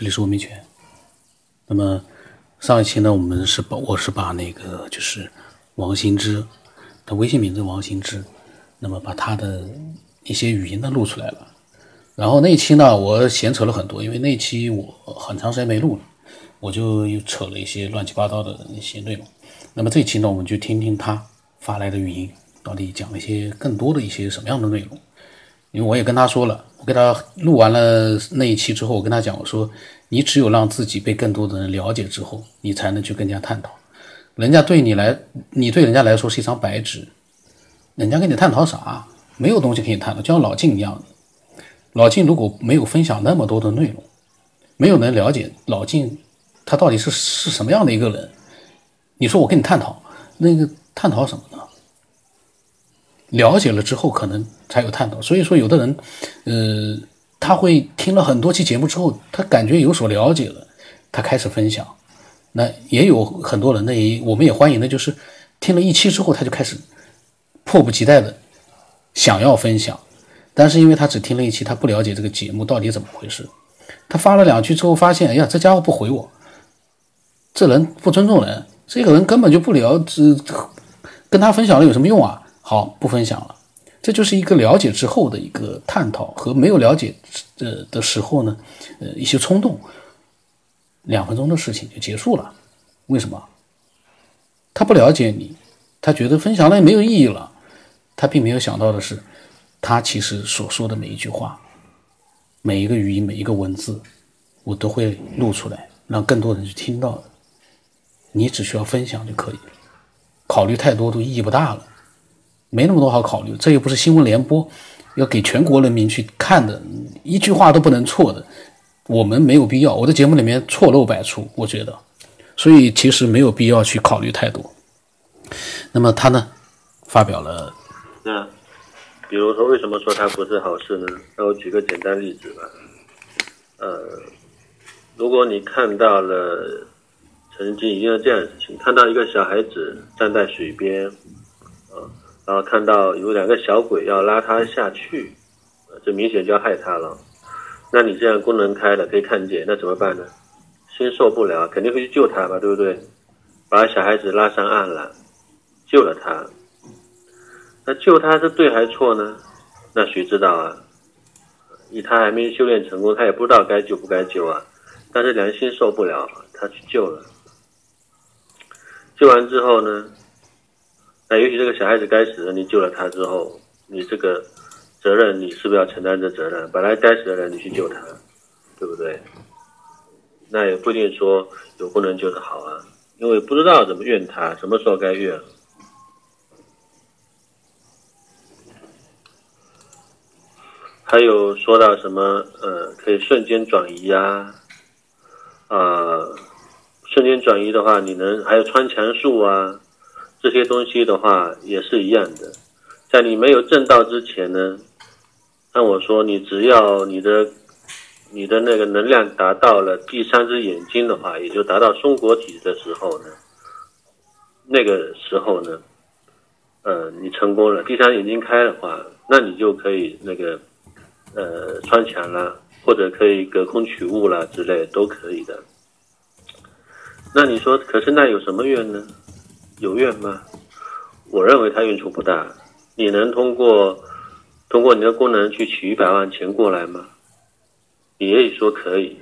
这里是文明权。那么上一期呢，我们是把我是把那个就是王新之，他微信名字王新之，那么把他的一些语音呢录出来了。然后那期呢，我闲扯了很多，因为那期我很长时间没录了，我就又扯了一些乱七八糟的一些内容。那么这期呢，我们就听听他发来的语音，到底讲了一些更多的一些什么样的内容。因为我也跟他说了，我给他录完了那一期之后，我跟他讲，我说你只有让自己被更多的人了解之后，你才能去更加探讨。人家对你来，你对人家来说是一张白纸，人家跟你探讨啥？没有东西可以探讨，就像老晋一样。老晋如果没有分享那么多的内容，没有能了解老晋他到底是是什么样的一个人，你说我跟你探讨，那个探讨什么呢？了解了之后，可能才有探讨。所以说，有的人，呃，他会听了很多期节目之后，他感觉有所了解了，他开始分享。那也有很多人呢，也我们也欢迎的，就是听了一期之后，他就开始迫不及待的想要分享。但是因为他只听了一期，他不了解这个节目到底怎么回事。他发了两句之后，发现，哎呀，这家伙不回我，这人不尊重人，这个人根本就不了，这跟他分享了有什么用啊？好，不分享了。这就是一个了解之后的一个探讨，和没有了解呃的时候呢，呃一些冲动，两分钟的事情就结束了。为什么？他不了解你，他觉得分享了也没有意义了。他并没有想到的是，他其实所说的每一句话，每一个语音，每一个文字，我都会录出来，让更多人去听到。你只需要分享就可以了，考虑太多都意义不大了。没那么多好考虑，这又不是新闻联播，要给全国人民去看的，一句话都不能错的。我们没有必要，我的节目里面错漏百出，我觉得，所以其实没有必要去考虑太多。那么他呢，发表了，那比如说为什么说它不是好事呢？那我举个简单例子吧，呃，如果你看到了曾经一件这样的事情，看到一个小孩子站在水边，啊。然后看到有两个小鬼要拉他下去，这明显就要害他了。那你这样功能开了可以看见，那怎么办呢？心受不了，肯定会去救他吧，对不对？把小孩子拉上岸了，救了他。那救他是对还是错呢？那谁知道啊？以他还没修炼成功，他也不知道该救不该救啊。但是良心受不了，他去救了。救完之后呢？那尤其这个小孩子该死的，你救了他之后，你这个责任你是不是要承担这责任？本来该死的人你去救他，对不对？那也不一定说有不能救的好啊，因为不知道怎么怨他，什么时候该怨。还有说到什么呃，可以瞬间转移呀，啊，瞬间转移的话，你能还有穿墙术啊？这些东西的话也是一样的，在你没有正道之前呢，按我说，你只要你的你的那个能量达到了第三只眼睛的话，也就达到松果体的时候呢，那个时候呢，呃，你成功了，第三眼睛开的话，那你就可以那个呃穿墙了，或者可以隔空取物了之类都可以的。那你说，可是那有什么用呢？有怨吗？我认为他用处不大。你能通过通过你的功能去取一百万钱过来吗？你也说可以。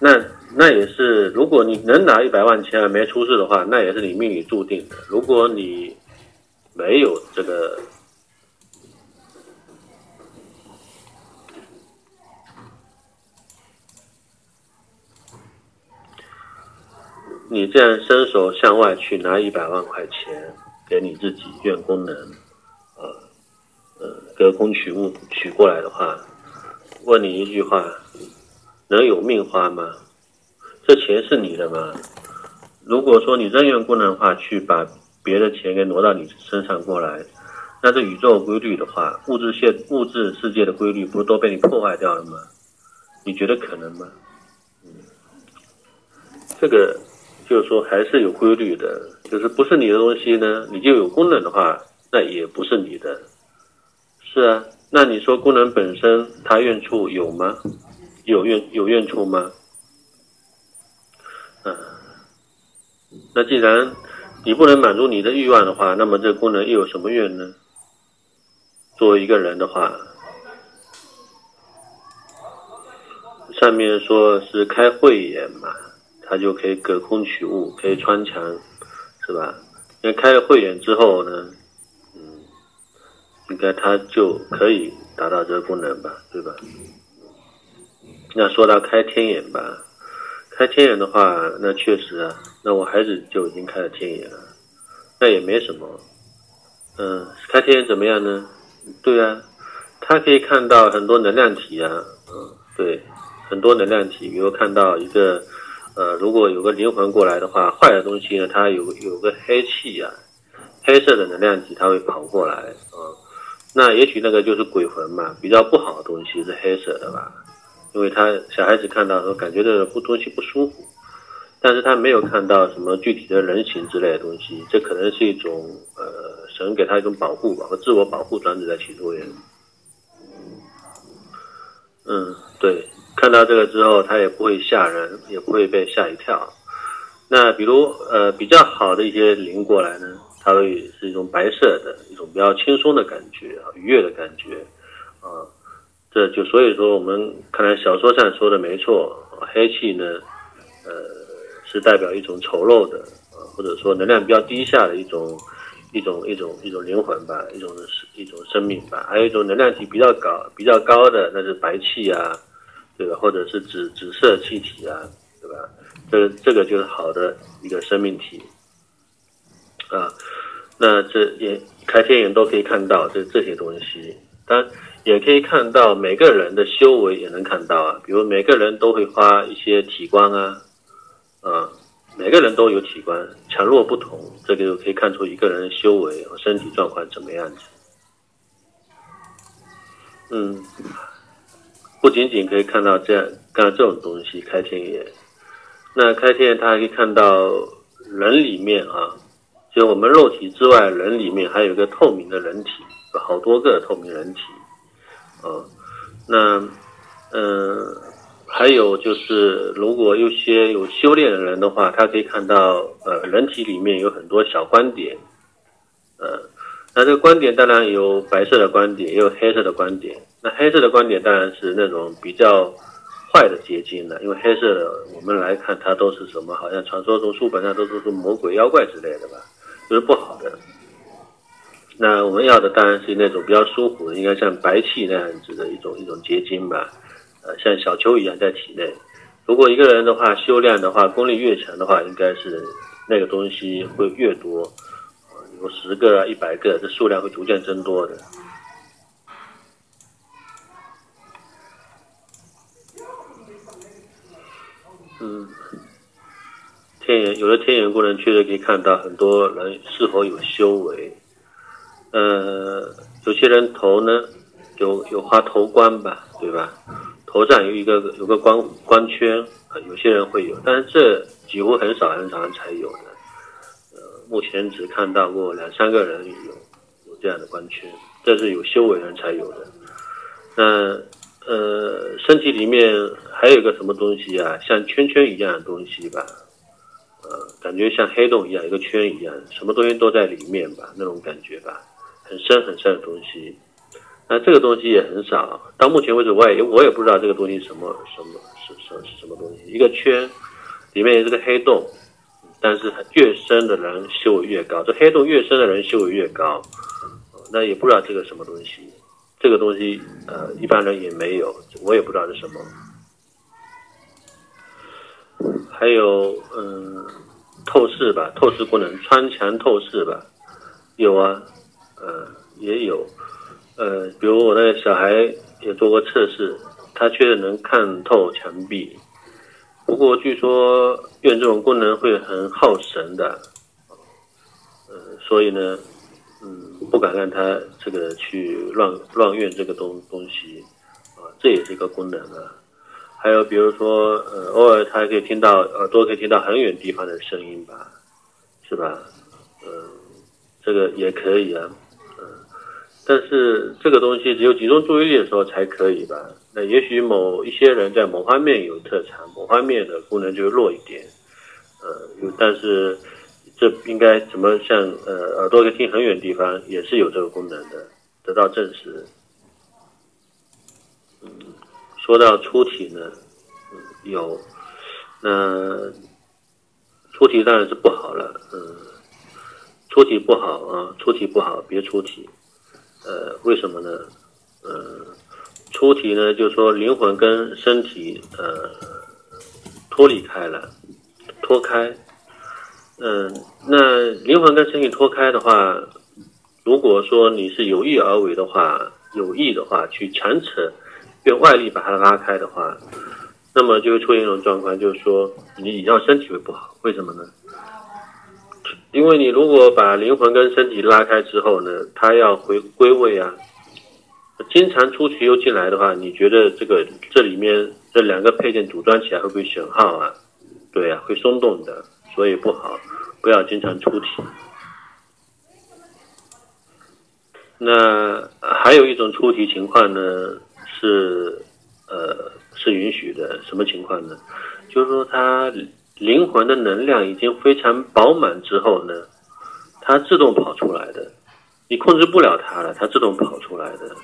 那那也是，如果你能拿一百万钱而没出事的话，那也是你命里注定的。如果你没有这个。你这样伸手向外去拿一百万块钱给你自己用功能，呃，呃，隔空取物取过来的话，问你一句话，能有命花吗？这钱是你的吗？如果说你真用功能的话，去把别的钱给挪到你身上过来，那这宇宙规律的话，物质现物质世界的规律不是都被你破坏掉了吗？你觉得可能吗？嗯，这个。就是说，还是有规律的，就是不是你的东西呢，你就有功能的话，那也不是你的。是啊，那你说功能本身它用处有吗？有怨有怨处吗？嗯，那既然你不能满足你的欲望的话，那么这功能又有什么怨呢？作为一个人的话，上面说是开慧眼嘛，他就可以隔空取物，可以穿墙，是吧？那开了会员之后呢，嗯，应该他就可以达到这个功能吧，对吧？那说到开天眼吧，开天眼的话，那确实啊，那我孩子就已经开了天眼了，那也没什么。嗯，开天眼怎么样呢？对啊，他可以看到很多能量体啊，嗯，对，很多能量体，比如看到一个，呃，如果有个灵魂过来的话，坏的东西呢，它有有个黑气啊，黑色的能量体，它会跑过来啊，那也许那个就是鬼魂嘛，比较不好的东西是黑色的吧。因为他小孩子看到说感觉这不东西不舒服，但是他没有看到什么具体的人形之类的东西，这可能是一种呃神给他一种保护吧，和自我保护装置在起作用。嗯，对，看到这个之后，他也不会吓人，也不会被吓一跳。那比如呃比较好的一些灵过来呢，它会是一种白色的一种比较轻松的感觉，愉悦的感觉啊。这就所以说，我们看来小说上说的没错，黑气呢，呃，是代表一种丑陋的，或者说能量比较低下的一种一种一种一种灵魂吧，一种一种生命吧。还有一种能量体比较高比较高的，那是白气啊，对吧？或者是紫紫色气体啊，对吧？这这个就是好的一个生命体啊。那这也开天眼都可以看到这这些东西，当然。也可以看到每个人的修为也能看到啊，比如每个人都会发一些体光啊，啊，每个人都有体光，强弱不同，这个就可以看出一个人的修为和身体状况怎么样子。嗯，不仅仅可以看到这样干这种东西开天眼，那开天眼他还可以看到人里面啊，就我们肉体之外，人里面还有一个透明的人体，好多个透明人体。啊，那，嗯，还有就是，如果有些有修炼的人的话，他可以看到，呃，人体里面有很多小光点，呃，那这个光点当然有白色的光点，也有黑色的光点。那黑色的观点当然是那种比较坏的结晶了，因为黑色的我们来看它都是什么？好像传说中书本上都是说魔鬼妖怪之类的吧，就是不好的。那我们要的当然是那种比较舒服的，应该像白气那样子的一种一种结晶吧，呃，像小球一样在体内。如果一个人的话修炼的话，功力越强的话，应该是那个东西会越多，有十个啊、一百个，这数量会逐渐增多的。嗯，天眼有了天眼功能，确实可以看到很多人是否有修为。呃，有些人头呢，有有花头冠吧，对吧？头上有一个有个光光圈，有些人会有，但是这几乎很少很少人才有的。呃，目前只看到过两三个人有有这样的光圈，这是有修为人才有的。那呃，身体里面还有一个什么东西啊？像圈圈一样的东西吧？呃，感觉像黑洞一样，一个圈一样，什么东西都在里面吧？那种感觉吧？很深很深的东西，那这个东西也很少。到目前为止，我也我也不知道这个东西什么什么是什是什么东西。一个圈里面是个黑洞，但是越深的人修为越高。这黑洞越深的人修为越高，那也不知道这个什么东西。这个东西呃，一般人也没有，我也不知道是什么。还有嗯，透视吧，透视功能，穿墙透视吧，有啊。呃，也有，呃，比如我那个小孩也做过测试，他确实能看透墙壁。不过据说用这种功能会很耗神的，呃，所以呢，嗯，不敢让他这个去乱乱用这个东东西，啊，这也是一个功能啊。还有比如说，呃，偶尔他还可以听到耳朵可以听到很远地方的声音吧，是吧？嗯，这个也可以啊。嗯但是这个东西只有集中注意力的时候才可以吧？那也许某一些人在某方面有特长，某方面的功能就弱一点，呃，有但是这应该怎么像呃耳朵可以听很远的地方也是有这个功能的，得到证实。嗯，说到出体呢，嗯，有，那出体当然是不好了，嗯，出体不好啊，出体不好，别出体。呃，为什么呢？呃，出体呢，就是说灵魂跟身体呃脱离开了，脱开。嗯，那灵魂跟身体脱开的话，如果说你是有意而为的话，有意的话去强扯，用外力把它拉开的话，那么就会出现一种状况，就是说你让身体会不好。为什么呢？因为你如果把灵魂跟身体拉开之后呢，它要回归位啊，经常出去又进来的话，你觉得这个这里面这两个配件组装起来会不会损耗啊？对啊，会松动的，所以不好，不要经常出题。那还有一种出题情况呢，是呃是允许的，什么情况呢？就是说他。灵魂的能量已经非常饱满之后呢，它自动跑出来的，你控制不了它了，它自动跑出来的。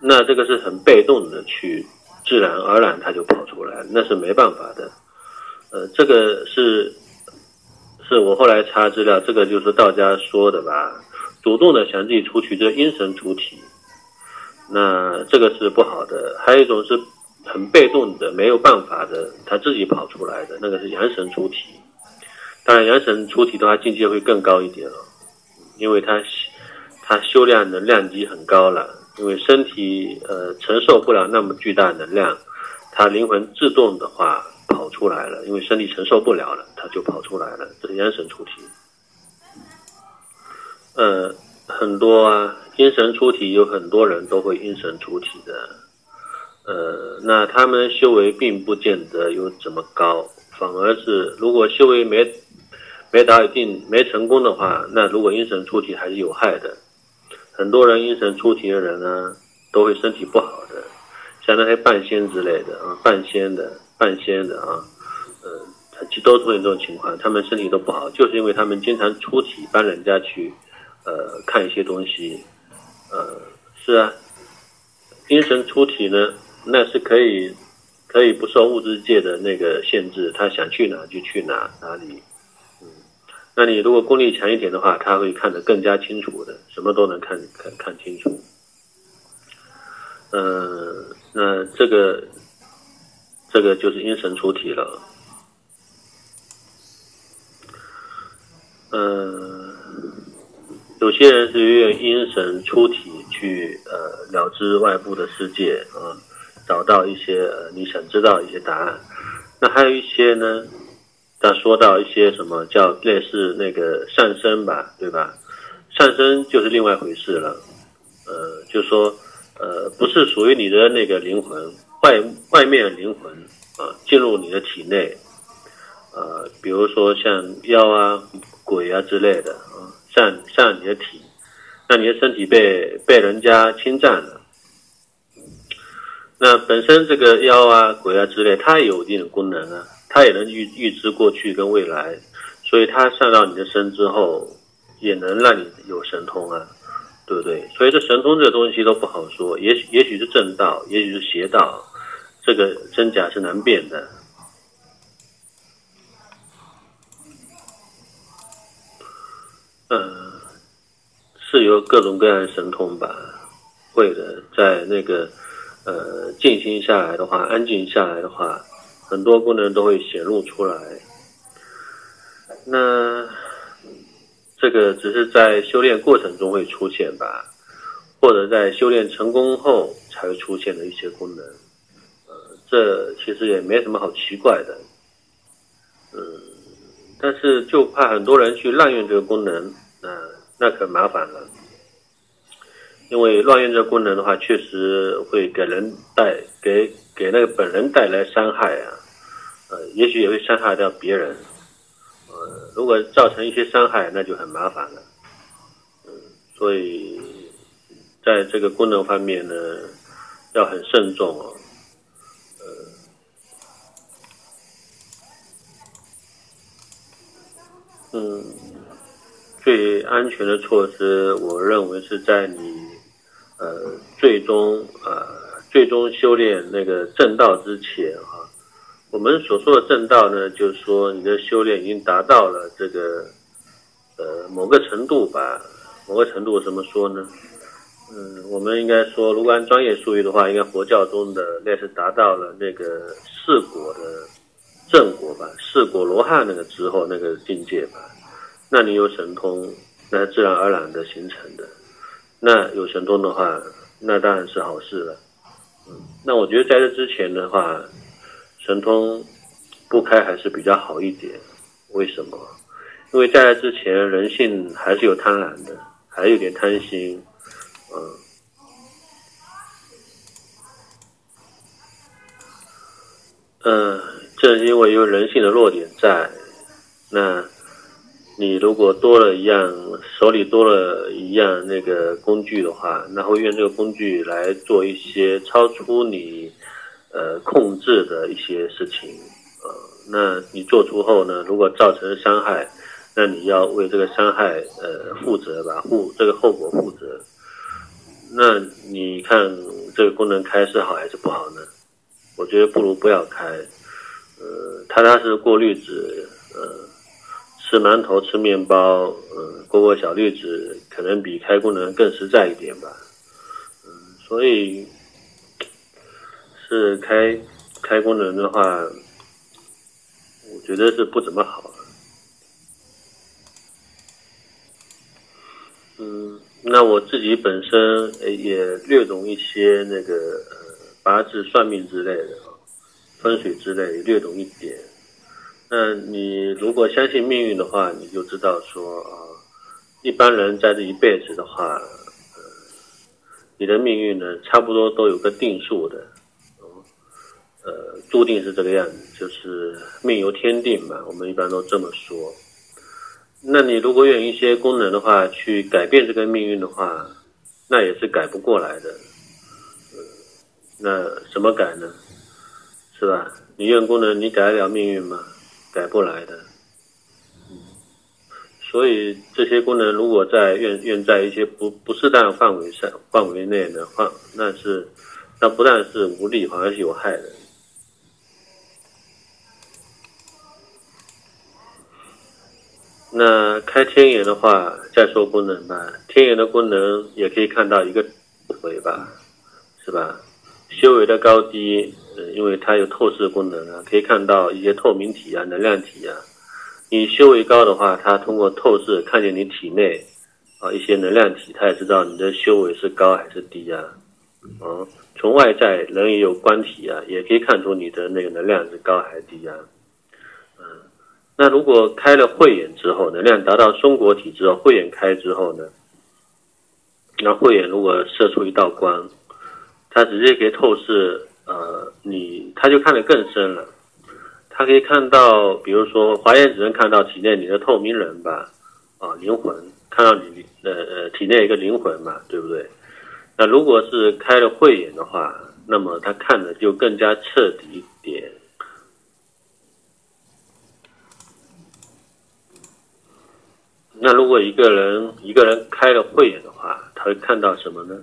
那这个是很被动的，去自然而然它就跑出来，那是没办法的。呃，这个是是我后来查资料，这个就是道家说的吧，主动的想自己出去，这阴神出体，那这个是不好的。还有一种是。很被动的，没有办法的，他自己跑出来的那个是阳神出体。当然，阳神出体的话，境界会更高一点了，因为他他修炼的量级很高了。因为身体呃承受不了那么巨大能量，他灵魂自动的话出来了，因为身体承受不了了，他就跑出来了。这是阳神出体。呃，很多啊，阴神出体有很多人都会阴神出体的。呃，那他们修为并不见得有怎么高，反而是如果修为没没达到一定没成功的话，那如果阴神出体还是有害的。很多人阴神出体的人呢，都会身体不好的，像那些半仙之类的啊，半仙的半仙的啊，呃，其实都出现这种情况，他们身体都不好，就是因为他们经常出体帮人家去呃看一些东西，呃，是啊，精神出体呢。那是可以，可以不受物质界的那个限制，他想去哪就去哪哪里。嗯，那你如果功力强一点的话，他会看得更加清楚的，什么都能看看看清楚。嗯，那这个这个就是阴神出体了。嗯，有些人是用阴神出体去呃了知外部的世界啊。找到一些呃你想知道一些答案，那还有一些呢？他说到一些什么叫类似那个上升吧，对吧？上升就是另外一回事了。呃，就说呃，不是属于你的那个灵魂外外面的灵魂啊，进入你的体内，呃，比如说像妖啊、鬼啊之类的啊，上上你的体，那你的身体被被人家侵占了。那本身这个妖啊、鬼啊之类，它也有一定的功能啊，它也能预预知过去跟未来，所以它上到你的身之后，也能让你有神通啊，对不对？所以这神通这个东西都不好说，也许也许是正道，也许是邪道，这个真假是难辨的。呃，是有各种各样的神通吧？会的，在那个。呃，静心下来的话，安静下来的话，很多功能都会显露出来。那这个只是在修炼过程中会出现吧，或者在修炼成功后才会出现的一些功能。这其实也没什么好奇怪的。嗯，但是就怕很多人去滥用这个功能，嗯那可麻烦了。因为乱用这个功能的话，确实会给人带给给那个本人带来伤害啊，呃，也许也会伤害到别人，呃，如果造成一些伤害，那就很麻烦了，嗯，所以在这个功能方面呢，要很慎重哦。嗯，最安全的措施，我认为是在你呃最终呃最终修炼那个正道之前啊。我们所说的正道呢，就是说你的修炼已经达到了这个呃某个程度吧。某个程度怎么说呢？嗯，我们应该说，如果按专业术语的话，应该佛教中的那是达到了那个四果的。正果吧，四果罗汉那个之后那个境界吧，那你有神通，那自然而然的形成的。那有神通的话，那当然是好事了。嗯，那我觉得在这之前的话，神通不开还是比较好一点。为什么？因为在这之前，人性还是有贪婪的，还有点贪心。嗯，嗯。正因为有人性的弱点在，那，你如果多了一样，手里多了一样那个工具的话，那会用这个工具来做一些超出你，呃控制的一些事情，呃，那你做出后呢，如果造成伤害，那你要为这个伤害呃负责吧，负这个后果负责。那你看这个功能开是好还是不好呢？我觉得不如不要开。呃，踏踏实实过日子，呃，吃馒头吃面包，呃，过过小日子，可能比开功能更实在一点吧。嗯，所以是开开功能的话，我觉得是不怎么好。嗯，那我自己本身也略懂一些那个八字算命之类的。风水之类略懂一点，那你如果相信命运的话，你就知道说啊，一般人在这一辈子的话，呃，你的命运呢，差不多都有个定数的，哦呃，注定是这个样子，就是命由天定嘛，我们一般都这么说。那你如果用一些功能的话去改变这个命运的话，那也是改不过来的。那怎么改呢？是吧？你用功能，你改得了命运吗？改不来的。所以这些功能如果在用用在一些不不适当范围上范围内的话，那是那不但是无利，反而是有害的。那开天眼的话，再说功能吧。天眼的功能也可以看到一个尾巴，是吧？修为的高低。呃因为它有透视功能啊，可以看到一些透明体啊、能量体啊。你修为高的话，它通过透视看见你体内啊一些能量体，它也知道你的修为是高还是低啊。啊，从外在人也有观体啊，也可以看出你的那个能量是高还是低啊。嗯，那如果开了慧眼之后，能量达到松果体之后，慧眼开之后呢？那慧眼如果射出一道光，它直接可以透视。呃，你他就看得更深了，他可以看到，比如说华严只能看到体内你的透明人吧，啊，灵魂看到你呃呃体内一个灵魂嘛，对不对？那如果是开了慧眼的话，那么他看的就更加彻底一点。那如果一个人一个人开了慧眼的话，他会看到什么呢？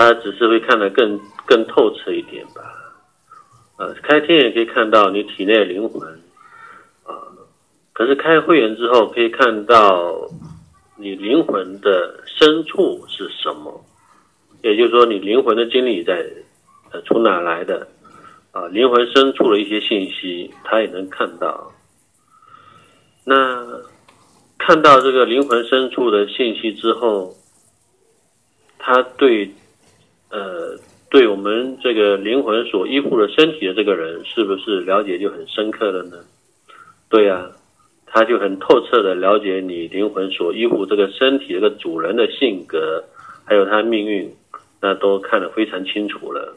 他只是会看得更更透彻一点吧，呃，开天眼可以看到你体内的灵魂，啊，可是开会员之后可以看到你灵魂的深处是什么，也就是说你灵魂的经历在，呃，从哪来的，啊，灵魂深处的一些信息他也能看到，那看到这个灵魂深处的信息之后，他对。呃，对我们这个灵魂所依附的身体的这个人，是不是了解就很深刻了呢？对呀，他就很透彻的了解你灵魂所依附这个身体这个主人的性格，还有他命运，那都看得非常清楚了。